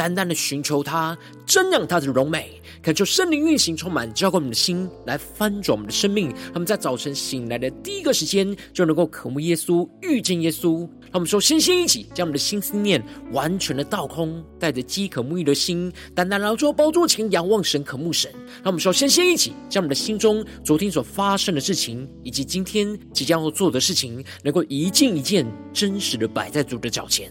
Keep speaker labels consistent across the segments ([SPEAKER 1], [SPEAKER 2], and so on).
[SPEAKER 1] 单单的寻求他，瞻仰他的荣美，恳求圣灵运行，充满浇灌我们的心，来翻转我们的生命。他们在早晨醒来的第一个时间，就能够渴慕耶稣，遇见耶稣。让我们说，先先一起将我们的心思念完全的倒空，带着饥渴沐浴的心，单单来到主。宝座前仰望神、渴慕神。让我们说，先先一起将我们的心中昨天所发生的事情，以及今天即将要做的事情，能够一件一件真实的摆在主。的脚前。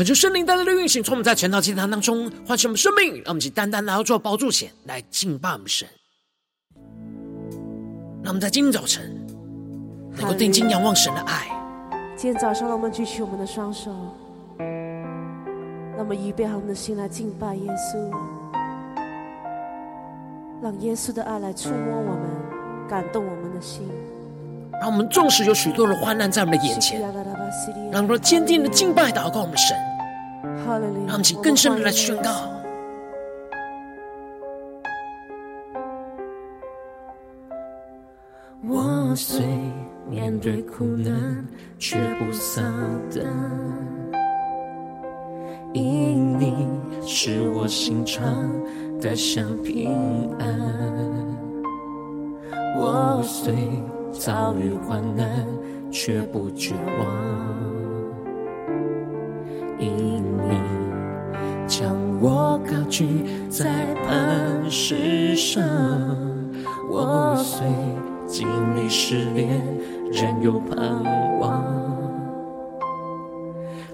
[SPEAKER 1] 恳求圣灵带来的运行，从我们在晨祷祭坛当中唤醒我们生命，让我们一起单单来到主的宝座前来敬拜我们神。让我们在今天早晨能够定睛仰望神的爱。
[SPEAKER 2] 今天早上，让我们举起我们的双手，让我们预备好我们的心来敬拜耶稣，让耶稣的爱来触摸我们，感动我们的心。
[SPEAKER 1] 让我们纵使有许多的患难在我们的眼前，让我们坚定的敬拜祷告我们的神，让我们请更深的来宣告。
[SPEAKER 3] 我虽面对苦难，却不丧胆，因你是我心常得享平安。我虽遭遇患难，却不绝望，因在磐石上。我虽经历试炼，仍有盼望。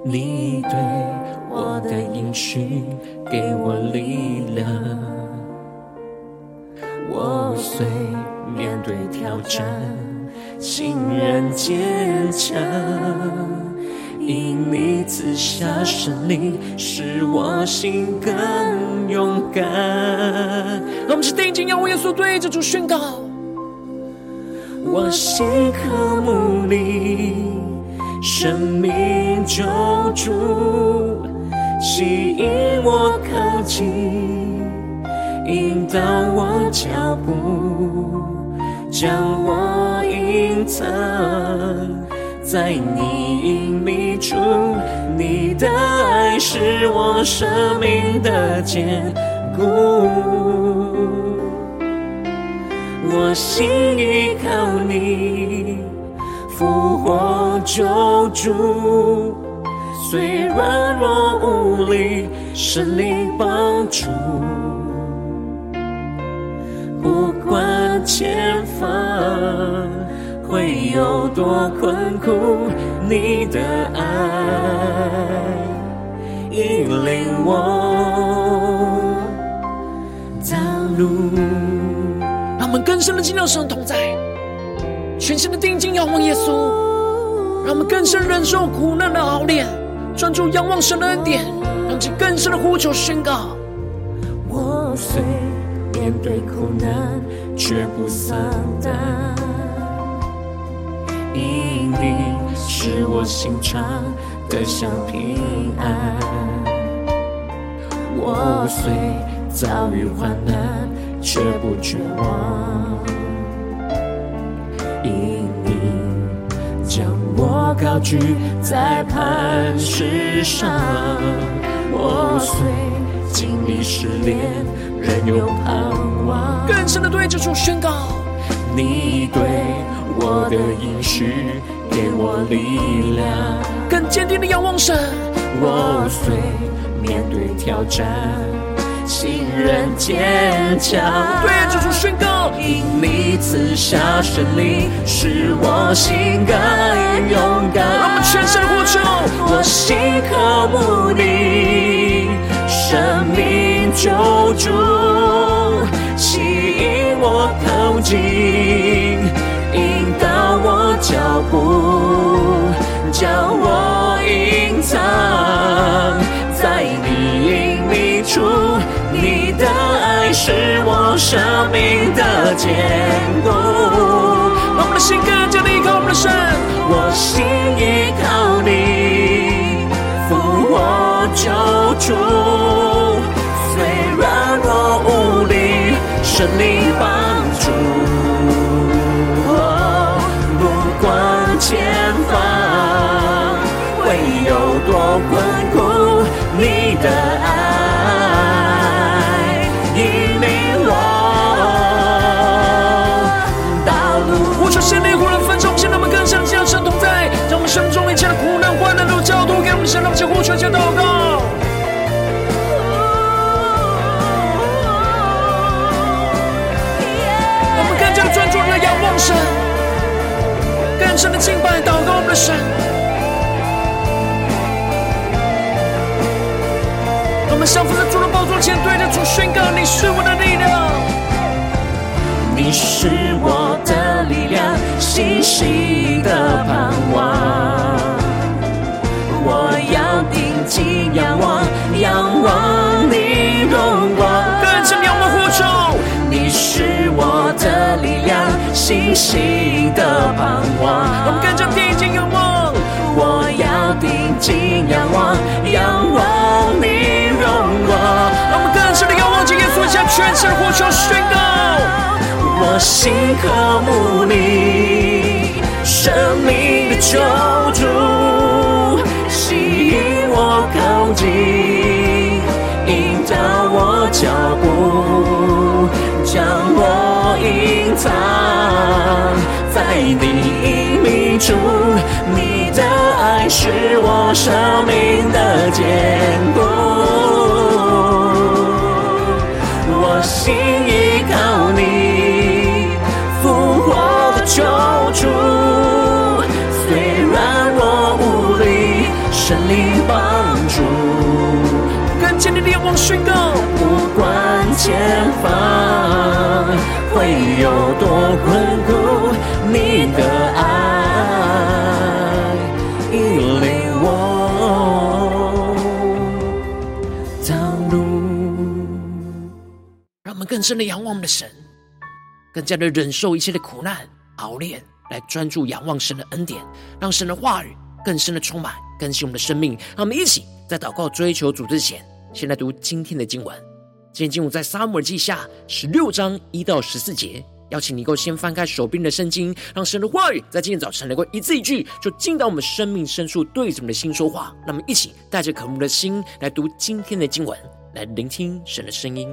[SPEAKER 3] 你对我的应许，给我力量。我虽面对挑战，欣然坚强，因你赐下神灵，使我心更勇敢。
[SPEAKER 1] 让我们是定睛仰望耶稣，对着主宣告：
[SPEAKER 3] 我心渴慕你，生命救主，吸引我靠近，引导我脚步。将我隐藏在你隐秘处，你的爱是我生命的坚固。我心依靠你，复活救主，虽软弱无力，神灵帮助。不管前方会有多困苦，你的爱引领我道路。
[SPEAKER 1] 让我们更深的进入神同在，全新的定睛仰望耶稣，让我们更深忍受苦难的熬炼，专注仰望神的恩典，让其更深的呼求宣告。
[SPEAKER 3] 我虽面对苦难，却不丧胆，因你使我心常得享平安。我虽遭遇患难，却不绝望，因你将我高举在磐石上。我虽经历试炼，仍有盼望。
[SPEAKER 1] 更深的对着主宣告，
[SPEAKER 3] 你对我的应许给我力量，
[SPEAKER 1] 更坚定的仰望神。
[SPEAKER 3] 我虽面对挑战，心仍坚强。
[SPEAKER 1] 对着主宣告，
[SPEAKER 3] 因你赐下胜利，使我心更勇敢。
[SPEAKER 1] 让我们全身呼求，
[SPEAKER 3] 我心渴慕你，生命救主，吸引我靠近，引导我脚步，将我隐藏在你隐秘处。你的爱是我生命的坚固。
[SPEAKER 1] 让我们的心更加的依靠我们的神，
[SPEAKER 3] 我心依靠你，复活救主，力，圣灵帮助。哦，不管前方会有多困苦，你的爱引领我道路。
[SPEAKER 1] 呼求圣灵，呼来分众，现在我们更深的将神同在，将我们生命中一切的苦难、患难都交托给我们神，让我们先呼求，先祷告。更深的敬拜、祷告我们的神。我们降服在主的宝座前，对着主宣告：你是我的力量。
[SPEAKER 3] 你是我的力量，信心的盼望。我要定睛仰望，仰望你荣光。
[SPEAKER 1] 更深仰望呼求，
[SPEAKER 3] 你是我的力量，信心的盼望。
[SPEAKER 1] 我们更加定睛仰望，
[SPEAKER 3] 我要定睛仰望，仰望你荣光。
[SPEAKER 1] 让我们更深的仰望，今天俯下全身的呼求宣告。
[SPEAKER 3] 我心渴慕你，生命的救主，吸引我靠近，引导我脚步，将我隐藏在你隐秘处。你的爱是我生命的坚固，我心依靠你复活的。救主，虽然我无力，神灵帮助。
[SPEAKER 1] 更坚定的仰望宣告，
[SPEAKER 3] 不管前方会有多困苦，你的爱引领我道路。
[SPEAKER 1] 让我们更深的仰望我们的神，更加的忍受一切的苦难。熬炼，来专注仰望神的恩典，让神的话语更深的充满更新我们的生命。让我们一起在祷告追求主之前，先来读今天的经文。今天经文在撒母耳记下十六章一到十四节。邀请你够先翻开手边的圣经，让神的话语在今天早晨能够一字一句，就进到我们生命深处，对着我们的心说话。让我们一起带着渴慕的心来读今天的经文，来聆听神的声音。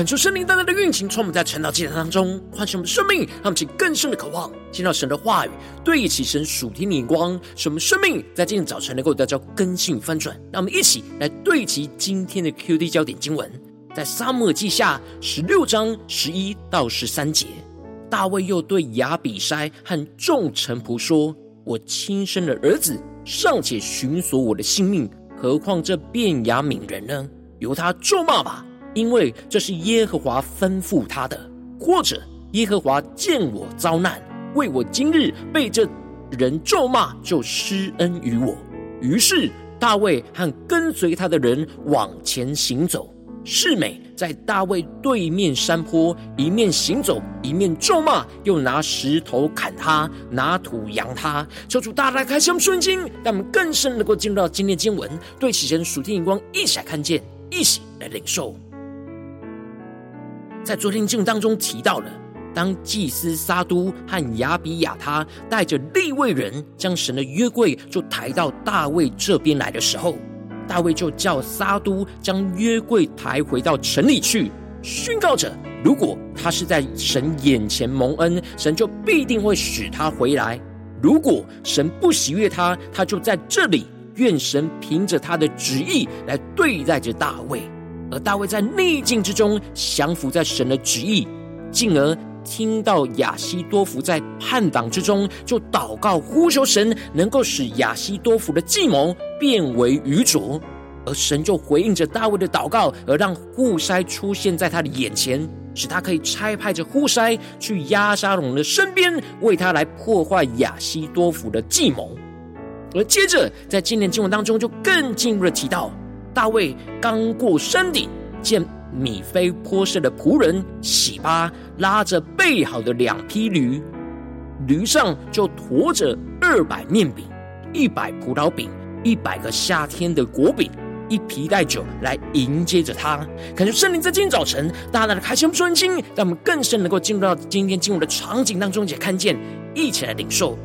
[SPEAKER 1] 恳求圣灵单单的运行，充满在晨祷祭坛当中，唤醒我们生命，让我们更深的渴望见到神的话语，对齐神属天的眼光，使我们生命在今天早晨能够得到更新与翻转。让我们一起来对齐今天的 QD 焦点经文，在撒母记下十六章十一到十三节，大卫又对亚比筛和众臣仆说：“我亲生的儿子尚且寻索我的性命，何况这便雅悯人呢？由他咒骂吧。”因为这是耶和华吩咐他的，或者耶和华见我遭难，为我今日被这人咒骂，就施恩于我。于是大卫和跟随他的人往前行走。示每在大卫对面山坡，一面行走，一面咒骂，又拿石头砍他，拿土扬他。求主大大开箱顺经，让我们更深能够进入到今天经文，对齐神属天眼光，一起来看见，一起来领受。在昨天经当中提到了，当祭司撒都和亚比亚他带着立位人将神的约柜就抬到大卫这边来的时候，大卫就叫撒都将约柜抬回到城里去，宣告着：如果他是在神眼前蒙恩，神就必定会使他回来；如果神不喜悦他，他就在这里。愿神凭着他的旨意来对待着大卫。而大卫在逆境之中降服在神的旨意，进而听到亚西多弗在叛党之中，就祷告呼求神，能够使亚西多弗的计谋变为愚拙。而神就回应着大卫的祷告，而让户筛出现在他的眼前，使他可以差派着户筛去押沙龙的身边，为他来破坏亚西多弗的计谋。而接着在今年经文当中，就更进一步的提到。大卫刚过山顶，见米非波设的仆人洗巴拉着备好的两匹驴，驴上就驮着二百面饼、一百葡萄饼、一百个夏天的果饼、一皮袋酒来迎接着他。感觉圣灵在今天早晨大大的开箱专经，让我们更深能够进入到今天进入的场景当中，也看见，一起来领受。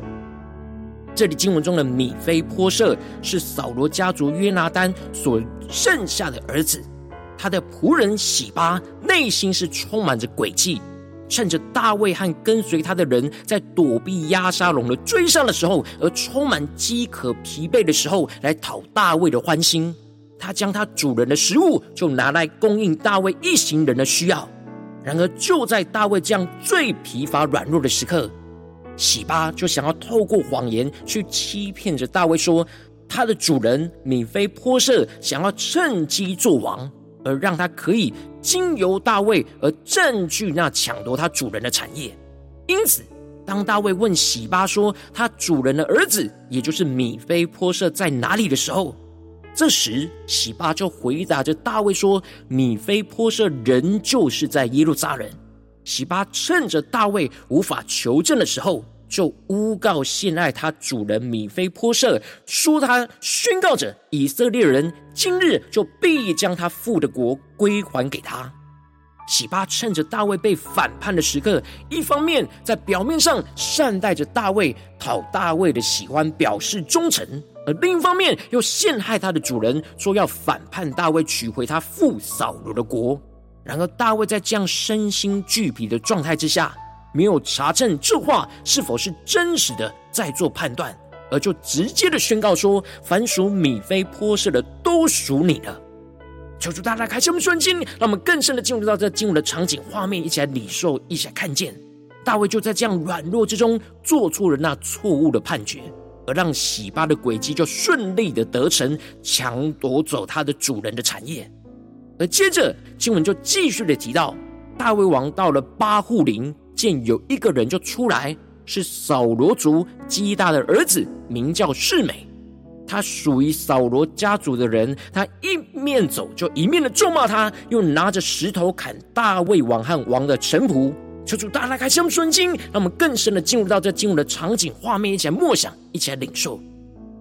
[SPEAKER 1] 这里经文中的米非波设是扫罗家族约拿单所剩下的儿子，他的仆人洗巴内心是充满着诡计，趁着大卫和跟随他的人在躲避押沙龙的追杀的时候，而充满饥渴疲惫的时候，来讨大卫的欢心。他将他主人的食物就拿来供应大卫一行人的需要。然而就在大卫这样最疲乏软弱的时刻，洗巴就想要透过谎言去欺骗着大卫，说他的主人米非波设想要趁机做王，而让他可以经由大卫而占据那抢夺他主人的产业。因此，当大卫问洗巴说他主人的儿子，也就是米非波设在哪里的时候，这时洗巴就回答着大卫说：米非波设仍旧是在耶路撒冷。洗巴趁着大卫无法求证的时候，就诬告陷害他主人米非波设，说他宣告着以色列人今日就必将他父的国归还给他。洗巴趁着大卫被反叛的时刻，一方面在表面上善待着大卫，讨大卫的喜欢，表示忠诚；而另一方面又陷害他的主人，说要反叛大卫，取回他父扫罗的国。然而，大卫在这样身心俱疲的状态之下，没有查证这话是否是真实的，再做判断，而就直接的宣告说：“凡属米非波设的，都属你的。”求主大大开启我们顺经，让我们更深的进入到这经文的场景画面，一起来领受，一起来看见。大卫就在这样软弱之中，做出了那错误的判决，而让洗巴的诡计就顺利的得逞，抢夺走他的主人的产业。而接着经文就继续的提到，大卫王到了巴户林，见有一个人就出来，是扫罗族基大的儿子，名叫示美。他属于扫罗家族的人，他一面走就一面的咒骂他，又拿着石头砍大卫王和王的臣仆。求主大大开箱顺经，让我们更深的进入到这经文的场景画面，一起来默想，一起来领受。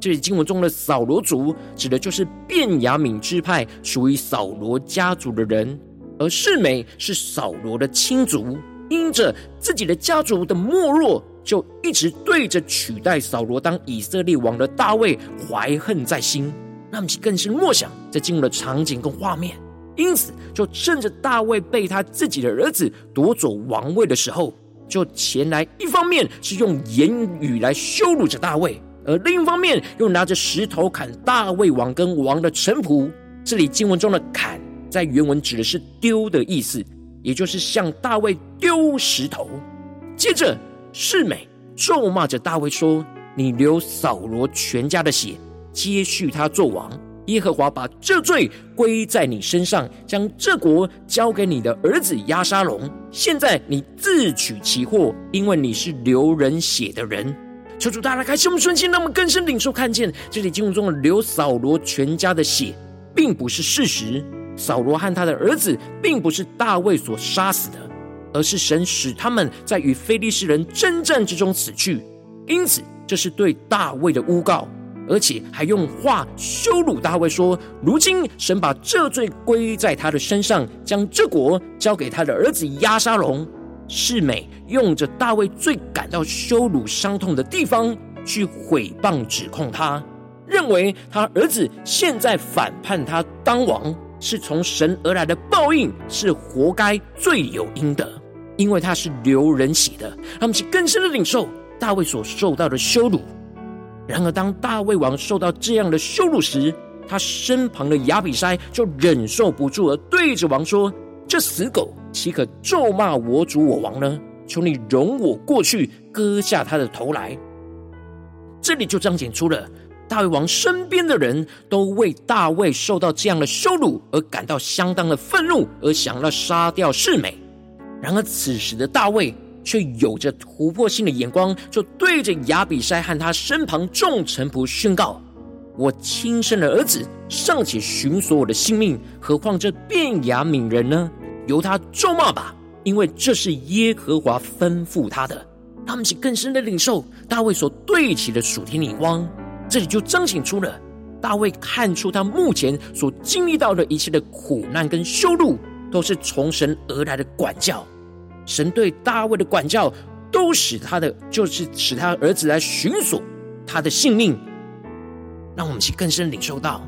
[SPEAKER 1] 这里经文中的扫罗族，指的就是便雅悯支派属于扫罗家族的人，而示美是扫罗的亲族，因着自己的家族的没落，就一直对着取代扫罗当以色列王的大卫怀恨在心。那么，更是默想这进入的场景跟画面，因此就趁着大卫被他自己的儿子夺走王位的时候，就前来，一方面是用言语来羞辱着大卫，而另一方面又拿着石头砍大卫王跟王的臣仆。这里经文中的“砍”在原文指的是丢的意思，也就是向大卫丢石头。接着，示美咒骂着大卫说：“你流扫罗全家的血，接续他做王。耶和华把这罪归在你身上，将这国交给你的儿子押沙龙。现在你自取其祸，因为你是流人血的人。”求主大家开心我们顺心，让我们更深领受看见这里经文中的流扫罗全家的血，并不是事实。扫罗和他的儿子，并不是大卫所杀死的。而是神使他们在与非利士人征战之中死去，因此这是对大卫的诬告，而且还用话羞辱大卫说：“如今神把这罪归在他的身上，将这国交给他的儿子押沙龙。”示美用着大卫最感到羞辱伤痛的地方去毁谤指控他，认为他儿子现在反叛他当王，是从神而来的报应，是活该罪有应得。因为他是流人血的，他们是更深的领受大卫所受到的羞辱。然而，当大卫王受到这样的羞辱时，他身旁的亚比筛就忍受不住，而对着王说：“这死狗岂可咒骂我主我王呢？求你容我过去割下他的头来。”这里就彰显出了大卫王身边的人都为大卫受到这样的羞辱而感到相当的愤怒，而想要杀掉示美。然而，此时的大卫却有着突破性的眼光，就对着亚比筛和他身旁众臣仆宣告：“我亲生的儿子尚且寻索我的性命，何况这便雅悯人呢？由他咒骂吧，因为这是耶和华吩咐他的。”他们是更深的领受大卫所对齐的属天眼光，这里就彰显出了大卫看出他目前所经历到的一切的苦难跟羞辱，都是从神而来的管教。神对大卫的管教，都使他的就是使他儿子来寻索他的性命，让我们去更深领受到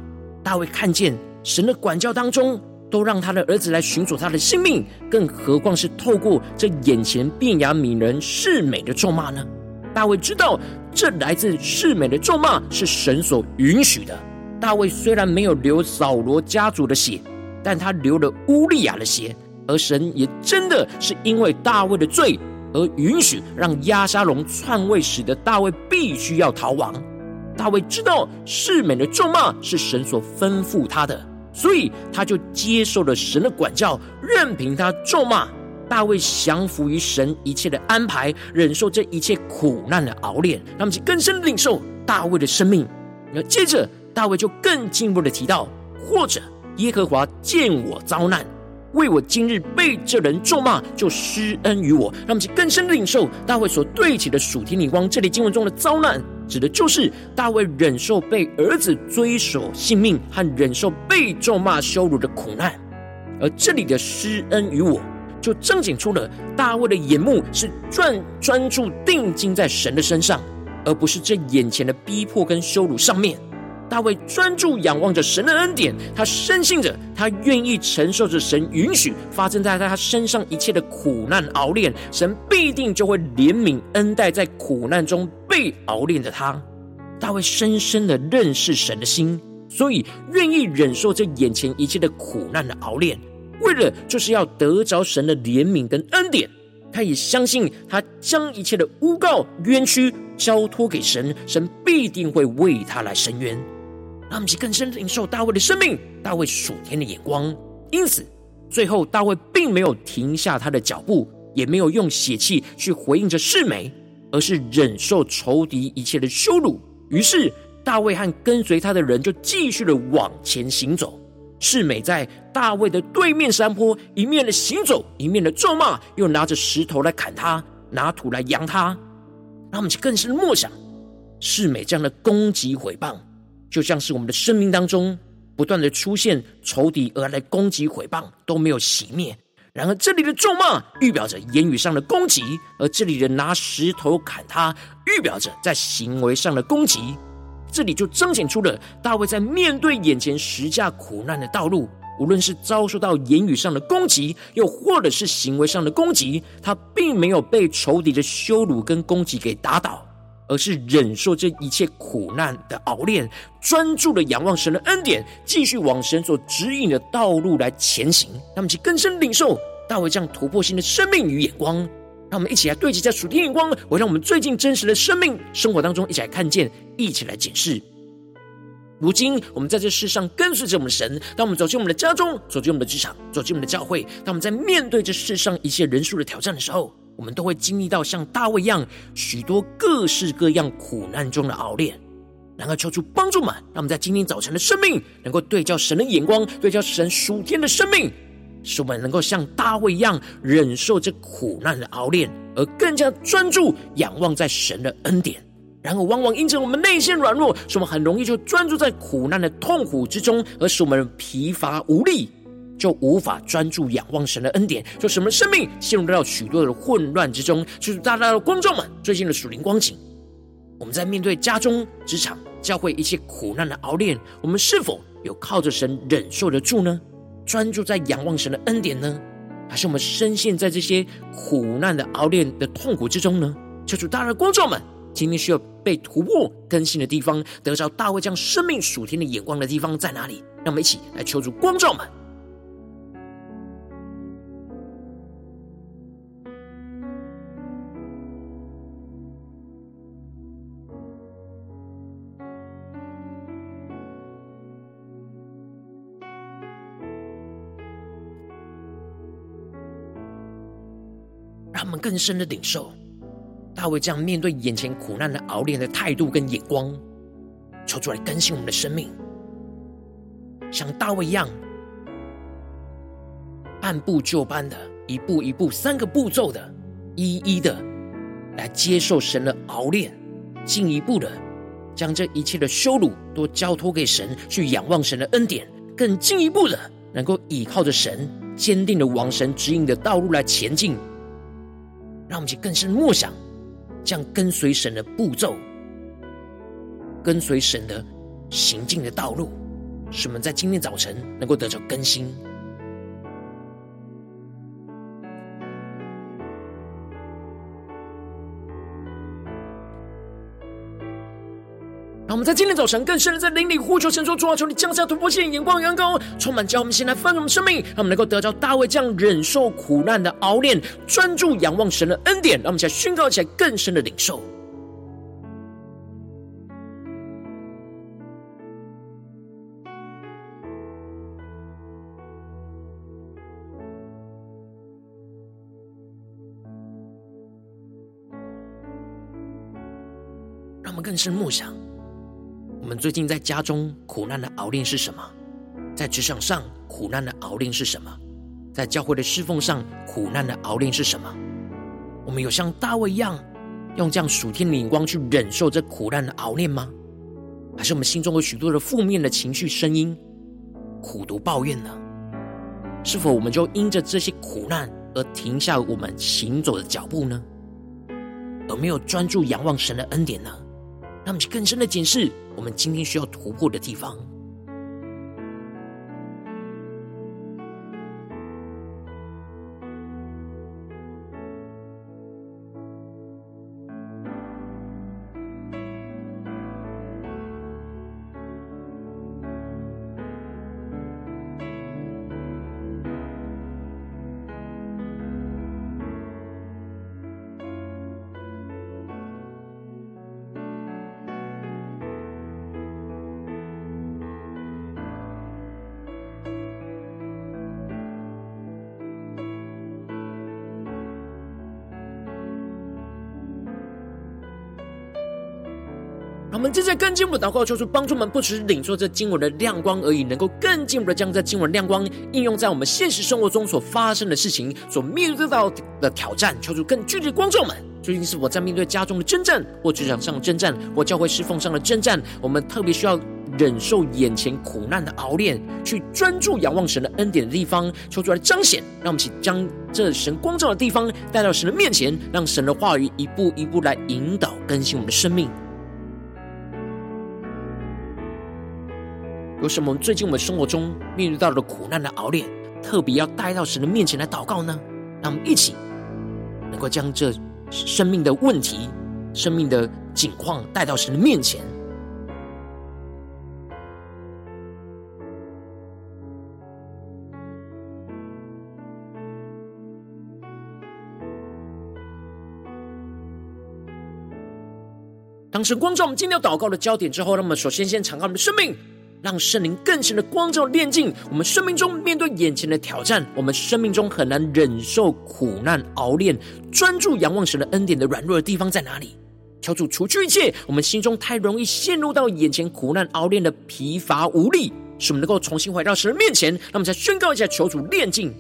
[SPEAKER 1] 大卫看见神的管教当中，都让他的儿子来寻索他的性命，更何况是透过这眼前变雅悯人示美的咒骂呢？大卫知道这来自示美的咒骂是神所允许的。大卫虽然没有流扫罗家族的血，但他流了乌利亚的血。而神也真的是因为大卫的罪而允许让押沙龙篡位，使得大卫必须要逃亡。大卫知道示美的咒骂是神所吩咐他的，所以他就接受了神的管教，任凭他咒骂。大卫降服于神一切的安排，忍受这一切苦难的熬炼，让我们更深领受大卫的生命。那接着大卫就更进一步的提到，或者耶和华见我遭难。为我今日被这人咒骂，就施恩于我，让我们更深的领受大卫所对起的属天灵光。这里经文中的遭难，指的就是大卫忍受被儿子追索性命和忍受被咒骂羞辱的苦难。而这里的施恩于我，就彰显出了大卫的眼目是专专注定睛在神的身上，而不是这眼前的逼迫跟羞辱上面。大卫专注仰望着神的恩典，他深信着，他愿意承受着神允许发生在他身上一切的苦难熬炼，神必定就会怜悯恩待在苦难中被熬炼的他。大卫深深的认识神的心，所以愿意忍受这眼前一切的苦难的熬炼，为了就是要得着神的怜悯跟恩典。他也相信，他将一切的诬告冤屈交托给神，神必定会为他来伸冤。让我们去更深领受大卫的生命，大卫属天的眼光。因此，最后大卫并没有停下他的脚步，也没有用血气去回应着示美，而是忍受仇敌一切的羞辱。于是，大卫和跟随他的人就继续的往前行走。示美在大卫的对面山坡，一面的行走，一面的咒骂，又拿着石头来砍他，拿土来扬他。让我们去更深的默想，示美这样的攻击毁谤。就像是我们的生命当中不断的出现仇敌而来攻击毁谤都没有熄灭。然而这里的咒骂预表着言语上的攻击，而这里的拿石头砍他预表着在行为上的攻击。这里就彰显出了大卫在面对眼前十架苦难的道路，无论是遭受到言语上的攻击，又或者是行为上的攻击，他并没有被仇敌的羞辱跟攻击给打倒，而是忍受这一切苦难的熬炼，专注的仰望神的恩典，继续往神所指引的道路来前行。让我们去更深领受大卫这样突破性的生命与眼光，让我们一起来对齐在属天眼光，我让我们最近真实的生命生活当中一起来看见，一起来检视。如今，我们在这世上跟随着我们的神。当我们走进我们的家中，走进我们的职场，走进我们的教会，当我们在面对这世上一切人数的挑战的时候，我们都会经历到像大卫一样许多各式各样苦难中的熬炼。然而，求主帮助们，让我们在今天早晨的生命能够对焦神的眼光，对焦神属天的生命，使我们能够像大卫一样忍受这苦难的熬炼，而更加专注仰望在神的恩典。然而，往往因着我们内心软弱，使我们很容易就专注在苦难的痛苦之中，而使我们疲乏无力，就无法专注仰望神的恩典，说什么生命陷入到许多的混乱之中。就是大大的观众们最近的属灵光景，我们在面对家中、职场、教会一切苦难的熬炼，我们是否有靠着神忍受得住呢？专注在仰望神的恩典呢？还是我们深陷在这些苦难的熬炼的痛苦之中呢？求主大大的观众们。今天需要被突破更新的地方，得着大卫将生命属天的眼光的地方在哪里？让我们一起来求主光照们。更深的领受。大卫这样面对眼前苦难的熬炼的态度跟眼光，求主来更新我们的生命，像大卫一样，按部就班的，一步一步、三个步骤的，一一的来接受神的熬炼，进一步的将这一切的羞辱都交托给神，去仰望神的恩典，更进一步的能够依靠着神，坚定的往神指引的道路来前进，让我们去更深默想。这样跟随神的步骤，跟随神的行进的道路，使我们在今天早晨能够得着更新。我们在今天早晨更深的在灵里呼求神说：主啊，求你降下突破性眼光、眼光，充满叫我们先来翻转我们生命，让我们能够得着大卫这样忍受苦难的熬炼，专注仰望神的恩典。让我们现在宣告起来更深的领受。让我们更深默想。我们最近在家中苦难的熬炼是什么？在职场上苦难的熬炼是什么？在教会的侍奉上苦难的熬炼是什么？我们有像大卫一样，用这样属天的眼光去忍受这苦难的熬炼吗？还是我们心中有许多的负面的情绪声音，苦毒抱怨呢？是否我们就因着这些苦难而停下我们行走的脚步呢？而没有专注仰望神的恩典呢？让我们去更深的检视我们今天需要突破的地方。我们正在更进一步祷告，求主帮助我们，不只是领受这经文的亮光而已，能够更进一步的将这经文亮光应用在我们现实生活中所发生的事情、所面对到的挑战。求主更具体的光照们，究竟是否在面对家中的征战，或职场上的征战，或教会侍奉上的征战？我们特别需要忍受眼前苦难的熬炼，去专注仰望神的恩典的地方，求主来彰显。让我们一起将这神光照的地方带到神的面前，让神的话语一步一步来引导更新我们的生命。有什么最近我们生活中面对到的苦难的熬炼，特别要带到神的面前来祷告呢？让我们一起能够将这生命的问题、生命的景况带到神的面前。当神光照我们今天祷告的焦点之后，那么首先先敞开我们的生命，让圣灵更深的光照炼净我们生命中面对眼前的挑战，我们生命中很难忍受苦难熬炼，专注仰望神的恩典的软弱的地方在哪里？求主除去一切我们心中太容易陷入到眼前苦难熬炼的疲乏无力，使我们能够重新回到神的面前。让我们再宣告一下，求主炼净。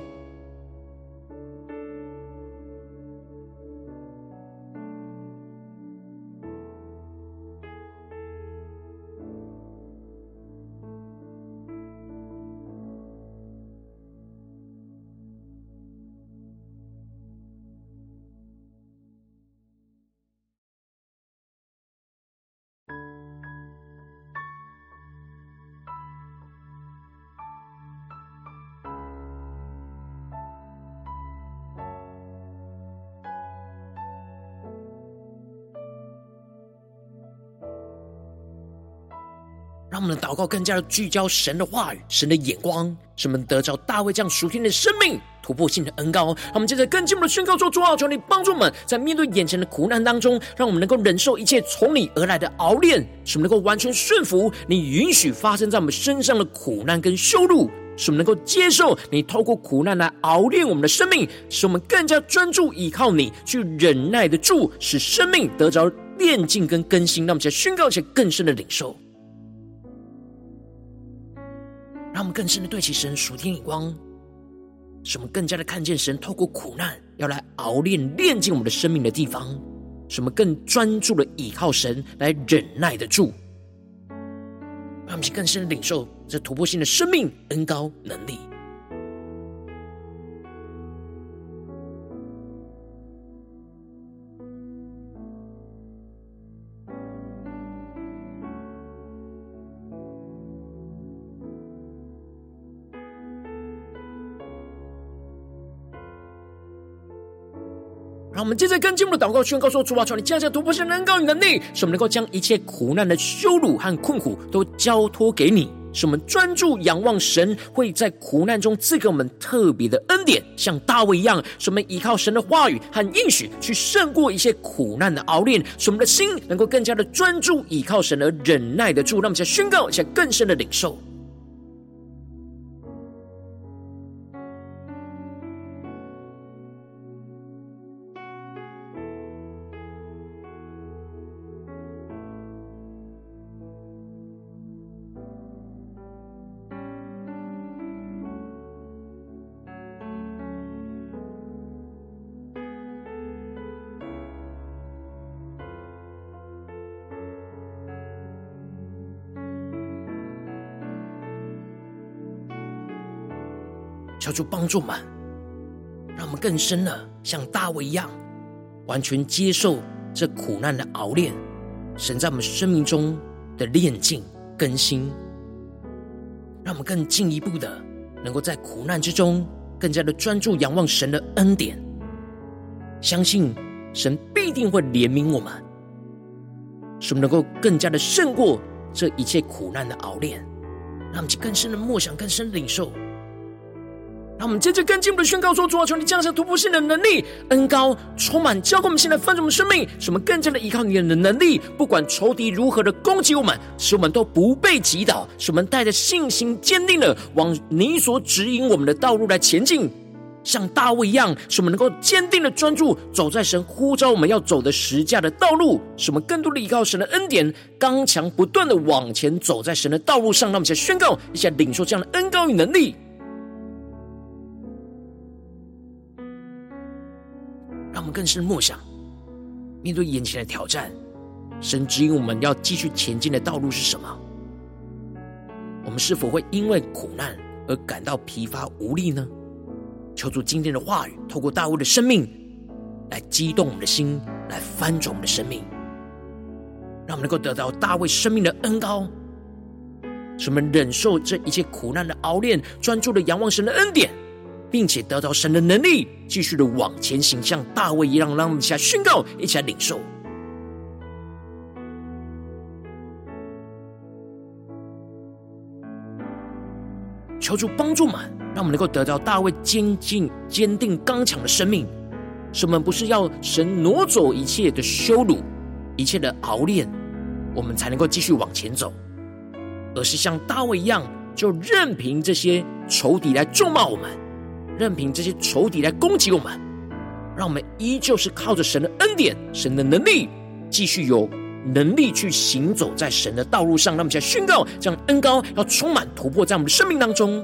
[SPEAKER 1] 让我们的祷告更加的聚焦神的话语、神的眼光，使我们得着大卫这样属天的生命、突破性的恩膏。让我们接着更进一步的宣告说：主啊，求你帮助我们，在面对眼前的苦难当中，让我们能够忍受一切从你而来的熬炼，使我们能够完全顺服你允许发生在我们身上的苦难跟羞辱，使我们能够接受你透过苦难来熬炼我们的生命，使我们更加专注依靠你，去忍耐得住，使生命得着炼净跟更新。让我们在宣告一些更深的领受。更深的对齐神属天眼光，什么更加的看见神透过苦难要来熬炼、炼进我们的生命的地方，什么更专注的倚靠神来忍耐得住，让我们去更深的领受这突破性的生命恩高能力。让我们接着跟进我们的祷告宣告说：主啊，求你加下突破性的恩膏与能力，使我们能够将一切苦难的羞辱和困苦都交托给你，使我们专注仰望神会在苦难中赐给我们特别的恩典，像大卫一样，使我们依靠神的话语和应许去胜过一些苦难的熬炼，使我们的心能够更加的专注依靠神而忍耐得住。让我们再宣告一下更深的领受。主帮助们，让我们更深的像大卫一样，完全接受这苦难的熬炼，神在我们生命中的炼净更新，让我们更进一步的能够在苦难之中更加的专注仰望神的恩典，相信神必定会怜悯我们，使我们能够更加的胜过这一切苦难的熬炼，让我们去更深的默想，更深的领受。让我们接着更进一步的宣告说：主啊，求你降下突破性的能力、恩膏，充满浇灌我们现在丰盛的生命，使我们更加的依靠你的能力。不管仇敌如何的攻击我们，使我们都不被击倒，使我们带着信心坚定的往你所指引我们的道路来前进，像大卫一样，使我们能够坚定的专注走在神呼召我们要走的十架的道路，使我们更多的依靠神的恩典，刚强不断的往前走在神的道路上。让我们先宣告一下，领受这样的恩膏与能力。们更深默想，面对眼前的挑战，神指引我们要继续前进的道路是什么？我们是否会因为苦难而感到疲乏无力呢？求主今天的话语，透过大卫的生命，来激动我们的心，来翻转我们的生命，让我们能够得到大卫生命的恩膏，使我们忍受这一切苦难的熬炼，专注的仰望神的恩典，并且得到神的能力，继续的往前行，像大卫一样，让我们一起来宣告，一起来领受。求主帮助我们，让我们能够得到大卫坚定、坚定、刚强的生命。使我们不是要神挪走一切的羞辱、一切的熬炼，我们才能够继续往前走，而是像大卫一样，就任凭这些仇敌来咒骂我们，任凭这些仇敌来攻击我们，让我们依旧是靠着神的恩典、神的能力，继续有能力去行走在神的道路上。让我们现在宣告，这样恩高要充满突破在我们的生命当中。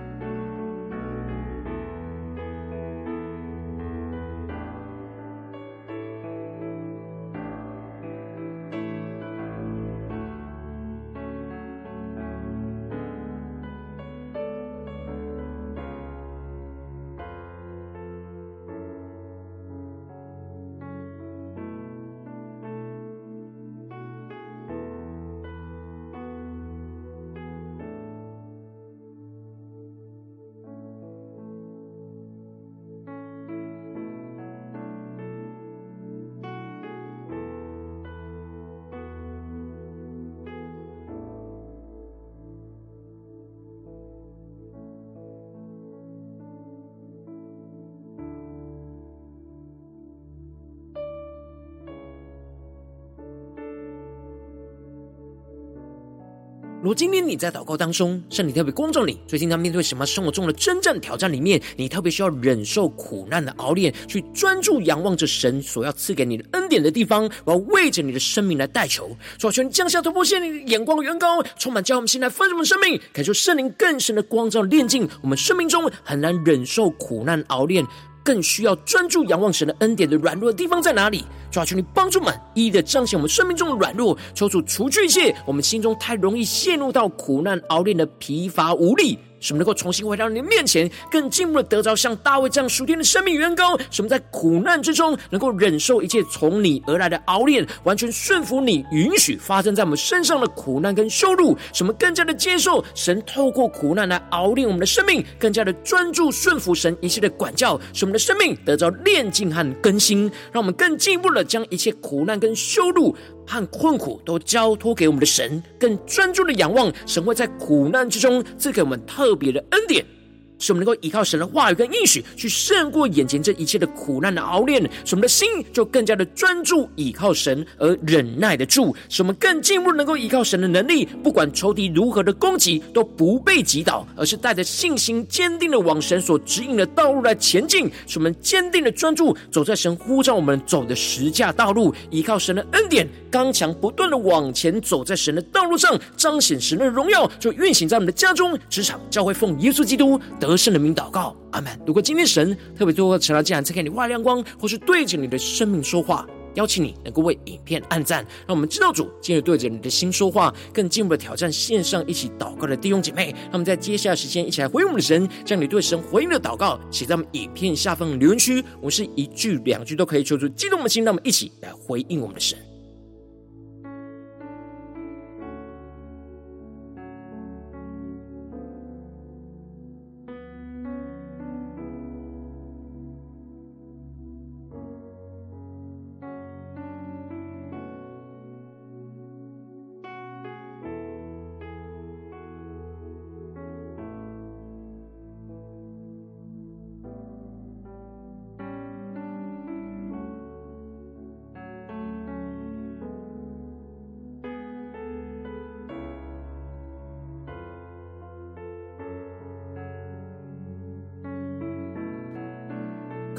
[SPEAKER 1] 今天你在祷告当中，圣灵特别光照你，最近在面对什么生活中的真正挑战里面，你特别需要忍受苦难的熬炼，去专注仰望着神所要赐给你的恩典的地方，我要为着你的生命来代求，求求你降下突破线，的眼光远高，充满叫我们心来丰盛的生命，感受圣灵更深的光照炼净我们生命中很难忍受苦难熬炼。更需要专注仰望神的恩典的软弱的地方在哪里？抓住你帮助们一一的彰显我们生命中的软弱，求主除去一切我们心中太容易陷入到苦难熬炼的疲乏无力。什么能够重新回到你的面前，更进一步的得着像大卫这样属天的生命员工。什么在苦难之中能够忍受一切从你而来的熬炼，完全顺服你允许发生在我们身上的苦难跟羞辱。什么更加的接受神透过苦难来熬炼我们的生命，更加的专注顺服神一切的管教，使我们的生命得着炼净和更新。让我们更进一步的将一切苦难跟羞辱和困苦都交托给我们的神，更专注的仰望神会在苦难之中赐给我们特别的恩典。使我们能够依靠神的话语跟应许，去胜过眼前这一切的苦难的熬炼，使我们的心就更加的专注依靠神而忍耐得住，使我们更进一步能够依靠神的能力，不管仇敌如何的攻击，都不被击倒，而是带着信心坚定的往神所指引的道路来前进，使我们坚定的专注走在神呼召我们走的十架道路，依靠神的恩典，刚强不断的往前走在神的道路上，彰显神的荣耀，就运行在我们的家中、职场、教会，奉耶稣基督得得胜的名祷告，阿门。如果今天神特别透过神的这样赐给你外亮光，或是对着你的生命说话，邀请你能够为影片按赞，让我们知道主今日对着你的心说话，更进一步的挑战线上一起祷告的弟兄姐妹。那么在接下来时间一起来回应我们的神，将你对神回应的祷告写在我们影片下方的留言区，我们是一句两句都可以求出激动的心，让我们一起来回应我们的神。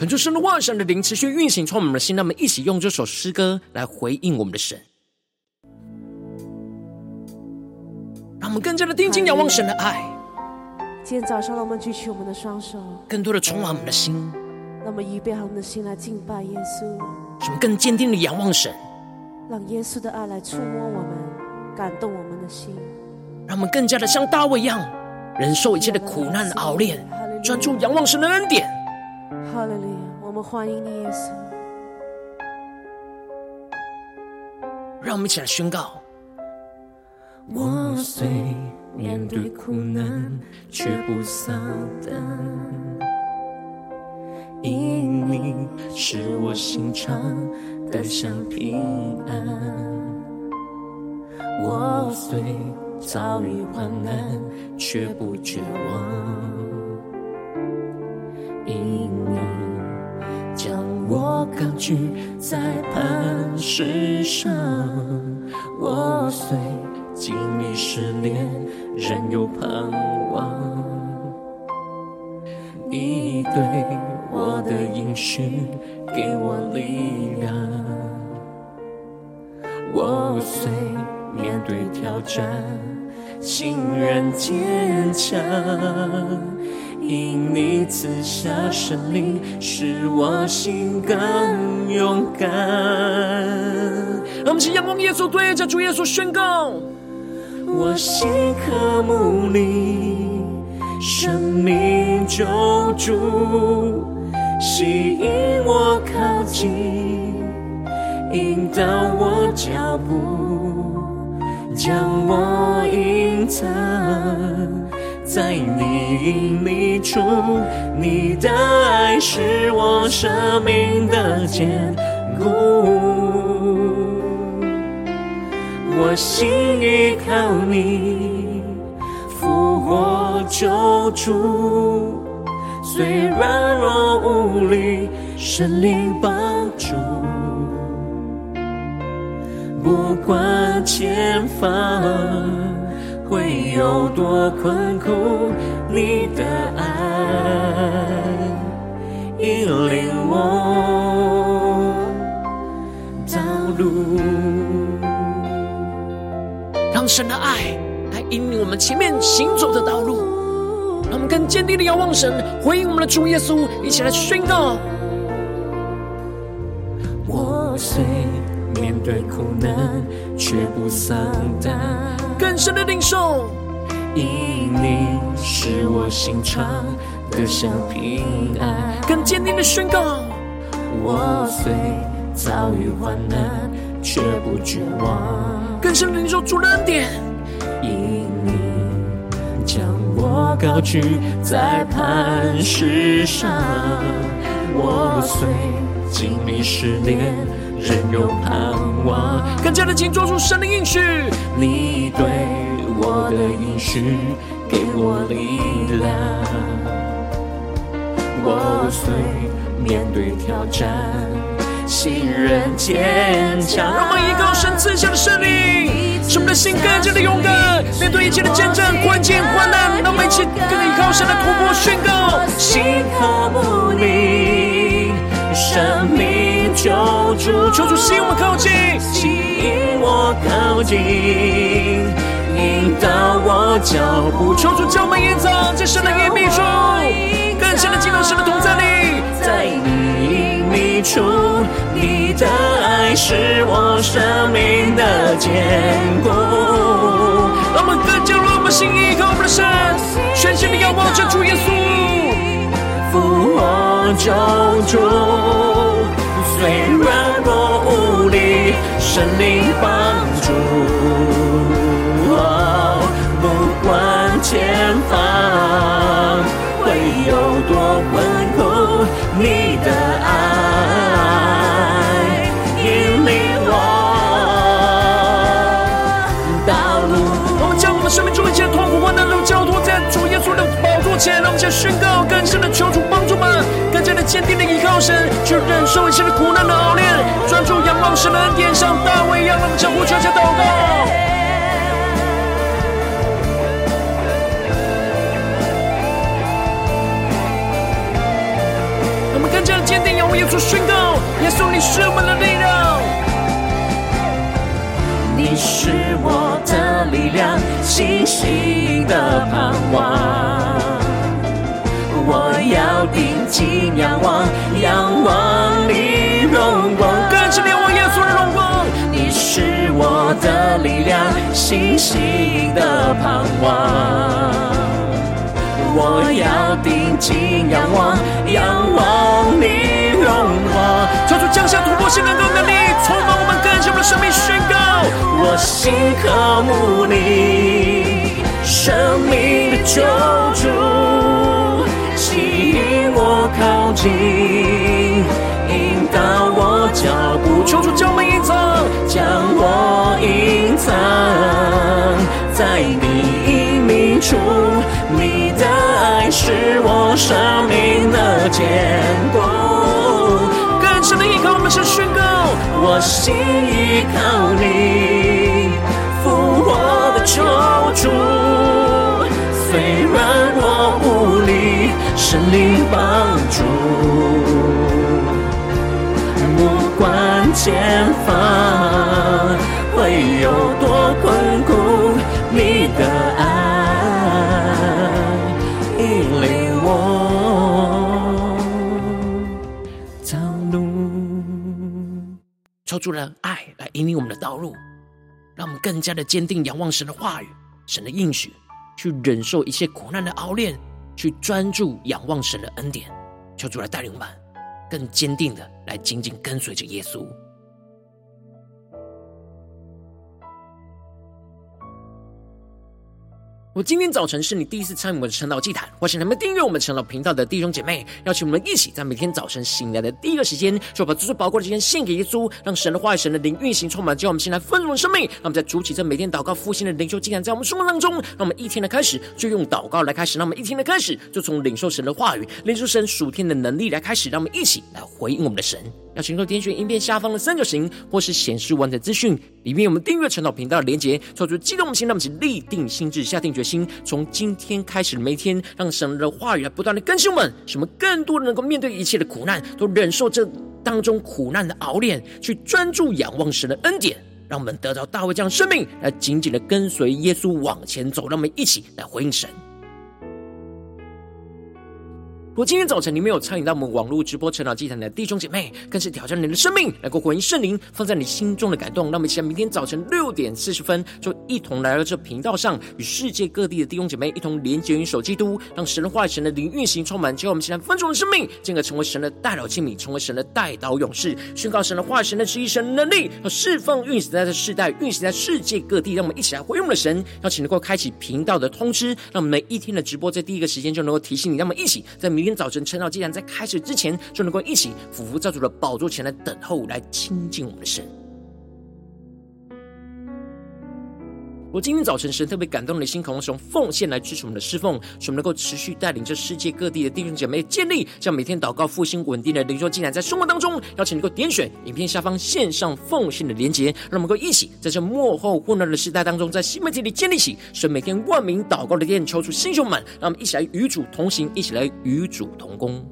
[SPEAKER 1] 恳求圣的话语、神的灵持续运行，从我们的心，那么一起用这首诗歌来回应我们的神。让我们更加的定睛仰望神的爱。
[SPEAKER 2] 今天早上，让我们举起我们的双手，
[SPEAKER 1] 更多的充满我们的心。
[SPEAKER 2] 让我们预备好我们的心来敬拜耶稣。
[SPEAKER 1] 什么更坚定的仰望神，
[SPEAKER 2] 让耶稣的爱来触摸我们，感动我们的心。
[SPEAKER 1] 让我们更加的像大卫一样，忍受一切的苦难熬炼，专注仰望神的恩典。
[SPEAKER 2] 哈利路亚！我们欢迎你，耶稣。
[SPEAKER 1] 让我们一起来宣告。
[SPEAKER 3] 我虽面对苦难，却不丧胆，因你是我心常得享平安。我虽遭遇患难，却不绝望，因高举在磐石上。我虽经历试炼，仍有盼望。你对我的应许，给我力量。我虽面对挑战，心仍坚强，因你赐下圣灵，使我心更勇敢。
[SPEAKER 1] 让我们请仰望耶稣，对着主耶稣宣告。
[SPEAKER 3] 我心渴慕你，生命救主，吸引我靠近，引导我脚步，将我隐藏在你隐秘处。你的爱是我生命的坚固。我心依靠你，复活救主，虽软弱无力，神灵帮助。不管前方会有多困苦，你的爱引领我道路。
[SPEAKER 1] 让神的爱来引领我们前面行走的道路，让我们更坚定的仰望神，回应我们的主耶稣，一起来宣告。
[SPEAKER 3] 我虽面对苦难，却不丧胆，
[SPEAKER 1] 更深的领受，
[SPEAKER 3] 因你使我心常得享平安，
[SPEAKER 1] 更坚定的宣告。
[SPEAKER 3] 我虽遭遇患难，却不绝望。
[SPEAKER 1] 更深领受主的恩典，
[SPEAKER 3] 因你将我高举在磐石上，我虽经历试炼，仍有盼望。
[SPEAKER 1] 更加的紧抓住神的应许，
[SPEAKER 3] 你对我的应许给我力量。我虽面对挑战，信任坚强。
[SPEAKER 1] 让我们依靠神赐下的胜利，使我们的心更加的勇敢，面对一切的见证、困境、患难。让我们一起更依靠神的突破宣告。
[SPEAKER 3] 心渴慕你，生命求主，
[SPEAKER 1] 求主吸引我靠近，
[SPEAKER 3] 吸引我靠近，引导我脚步。
[SPEAKER 1] 求主将我们隐藏在神的隐秘处，更深的进入神的同在里，
[SPEAKER 3] 在你隐秘处，你的爱是我生命的坚固。
[SPEAKER 1] 让我们更加让我们心意靠我们的神，全心的仰望着主耶稣，
[SPEAKER 3] 复活救主，虽软弱无力，圣灵帮助。哦，不管前方会有多困苦，你的爱引领我道路。
[SPEAKER 1] 我们将我们生命中一切痛苦患难都交托在主耶稣的宝座前，让我们先宣告，更深的求主帮助，坚定的依靠神，去忍受一切的苦难的熬炼，专注仰望神的恩典，像大卫一样，让我们将呼求下祷告。我们更加的坚定，仰望耶稣宣告，耶稣你是我们的力量。
[SPEAKER 3] 你你是我的力量，信心的盼望。我要定睛仰望，仰望你荣光，
[SPEAKER 1] 更深仰望耶稣的荣光。
[SPEAKER 3] 你是我的力量，信心的盼望。我要定睛仰望，仰望你荣光。
[SPEAKER 1] 求主降下突破性的能力，充满我们更新我们的生命，宣告
[SPEAKER 3] 我心渴慕你，生命的救主，我靠近，引导我脚步。
[SPEAKER 1] 求主将我隐藏，
[SPEAKER 3] 将我隐藏在你隐秘处。你的爱是我生命的坚固，
[SPEAKER 1] 更深的依靠，我们是宣告，
[SPEAKER 3] 我心依靠你，复活的救主。力，圣灵帮助，不管前方会有多困苦，你的爱。
[SPEAKER 1] 求主的爱来引领我们的道路，让我们更加的坚定仰望神的话语、神的应许，去忍受一切苦难的熬炼，去专注仰望神的恩典。求主来带领我们，更坚定的来紧紧跟随着耶稣。我今天早晨是你第一次参与我的晨祷祭坛，欢迎你们订阅我们晨祷频道的弟兄姐妹，邀请我们一起在每天早晨醒来的第一个时间，就把这最宝贵的时间献给耶稣，让神的话语、神的灵运行充满，叫我们先来丰盛的生命。让我们在主起这每天祷告复兴的灵修祭坛，在我们生活当中，让我们一天的开始就用祷告来开始，让我们一天的开始就从领受神的话语、领受神属天的能力来开始，让我们一起来回应我们的神。要请求点选影片下方的三角形，或是显示完整资讯里面有，我们订阅陈祷频道的连结，抽出激动的心，让我们立定心智，下定决心，从今天开始每天，让神的话语来不断的更新我们，使我们更多的能够面对一切的苦难，都忍受这当中苦难的熬炼，去专注仰望神的恩典，让我们得到大卫这样生命，来紧紧的跟随耶稣往前走，让我们一起。来回应神。如果今天早晨你没有参与到我们网络直播晨祷祭坛的弟兄姐妹，更是挑战你的生命，能够回应圣灵放在你心中的感动。那么，现在明天早晨六点四十分，就一同来到这频道上，与世界各地的弟兄姐妹一同连结、云手基督，让神的话语、神的灵运行充满，结果我们现在分众的生命，进而成为神的代祷器皿，成为神的代祷勇士，宣告神的话语、神的旨意、神的能力和释放运行在这世代，运行在世界各地。让我们一起来回应我们的神，邀请能够开启频道的通知，让我们每一天的直播在第一个时间就能够提醒你。让我们一起在明。明天早晨，晨祷，既然在开始之前，就能够一起俯伏在主的宝座前来等候，来亲近我们的神。我今天早晨，神特别感动的心，渴望使用奉献来支持我们的侍奉，使我们能够持续带领着世界各地的弟兄姐妹建立，将每天祷告复兴稳定的灵修进展，在生活当中，邀请能够点选影片下方线上奉献的连结，让我们能够一起在这幕后混乱的时代当中，在新媒体里建立起神每天万名祷告的殿，求出弟兄们，让我们一起来与主同行，一起来与主同工。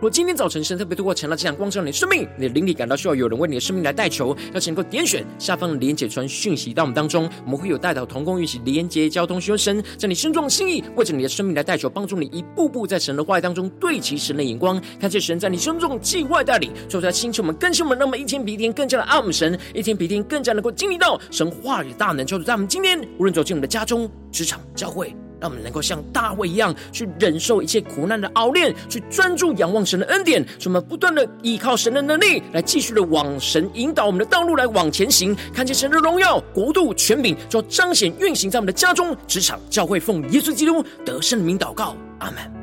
[SPEAKER 1] 若今天早晨神特别透过晨祷这样光照你的生命，你的灵里感到需要有人为你的生命来代求，邀请能够点选下方的连结传讯息到我们当中，我们会有代祷同工一起连结交通，修神在你心中的心意，为着你的生命来代求，帮助你一步步在神的话语当中对齐神的眼光，看见神在你心中计划带领，就在星球们更新我们，那么一天比一天更加的爱我们神，一天比一天更加能够经历到神话语的大能，就在我们今天无论走进我们的家中、职场、教会。让我们能够像大卫一样，去忍受一切苦难的熬炼，去专注仰望神的恩典，我们不断的依靠神的能力，来继续的往神引导我们的道路来往前行，看见神的荣耀、国度、权柄，就彰显运行在我们的家中、职场、教会，奉耶稣基督得胜的名祷告，阿门。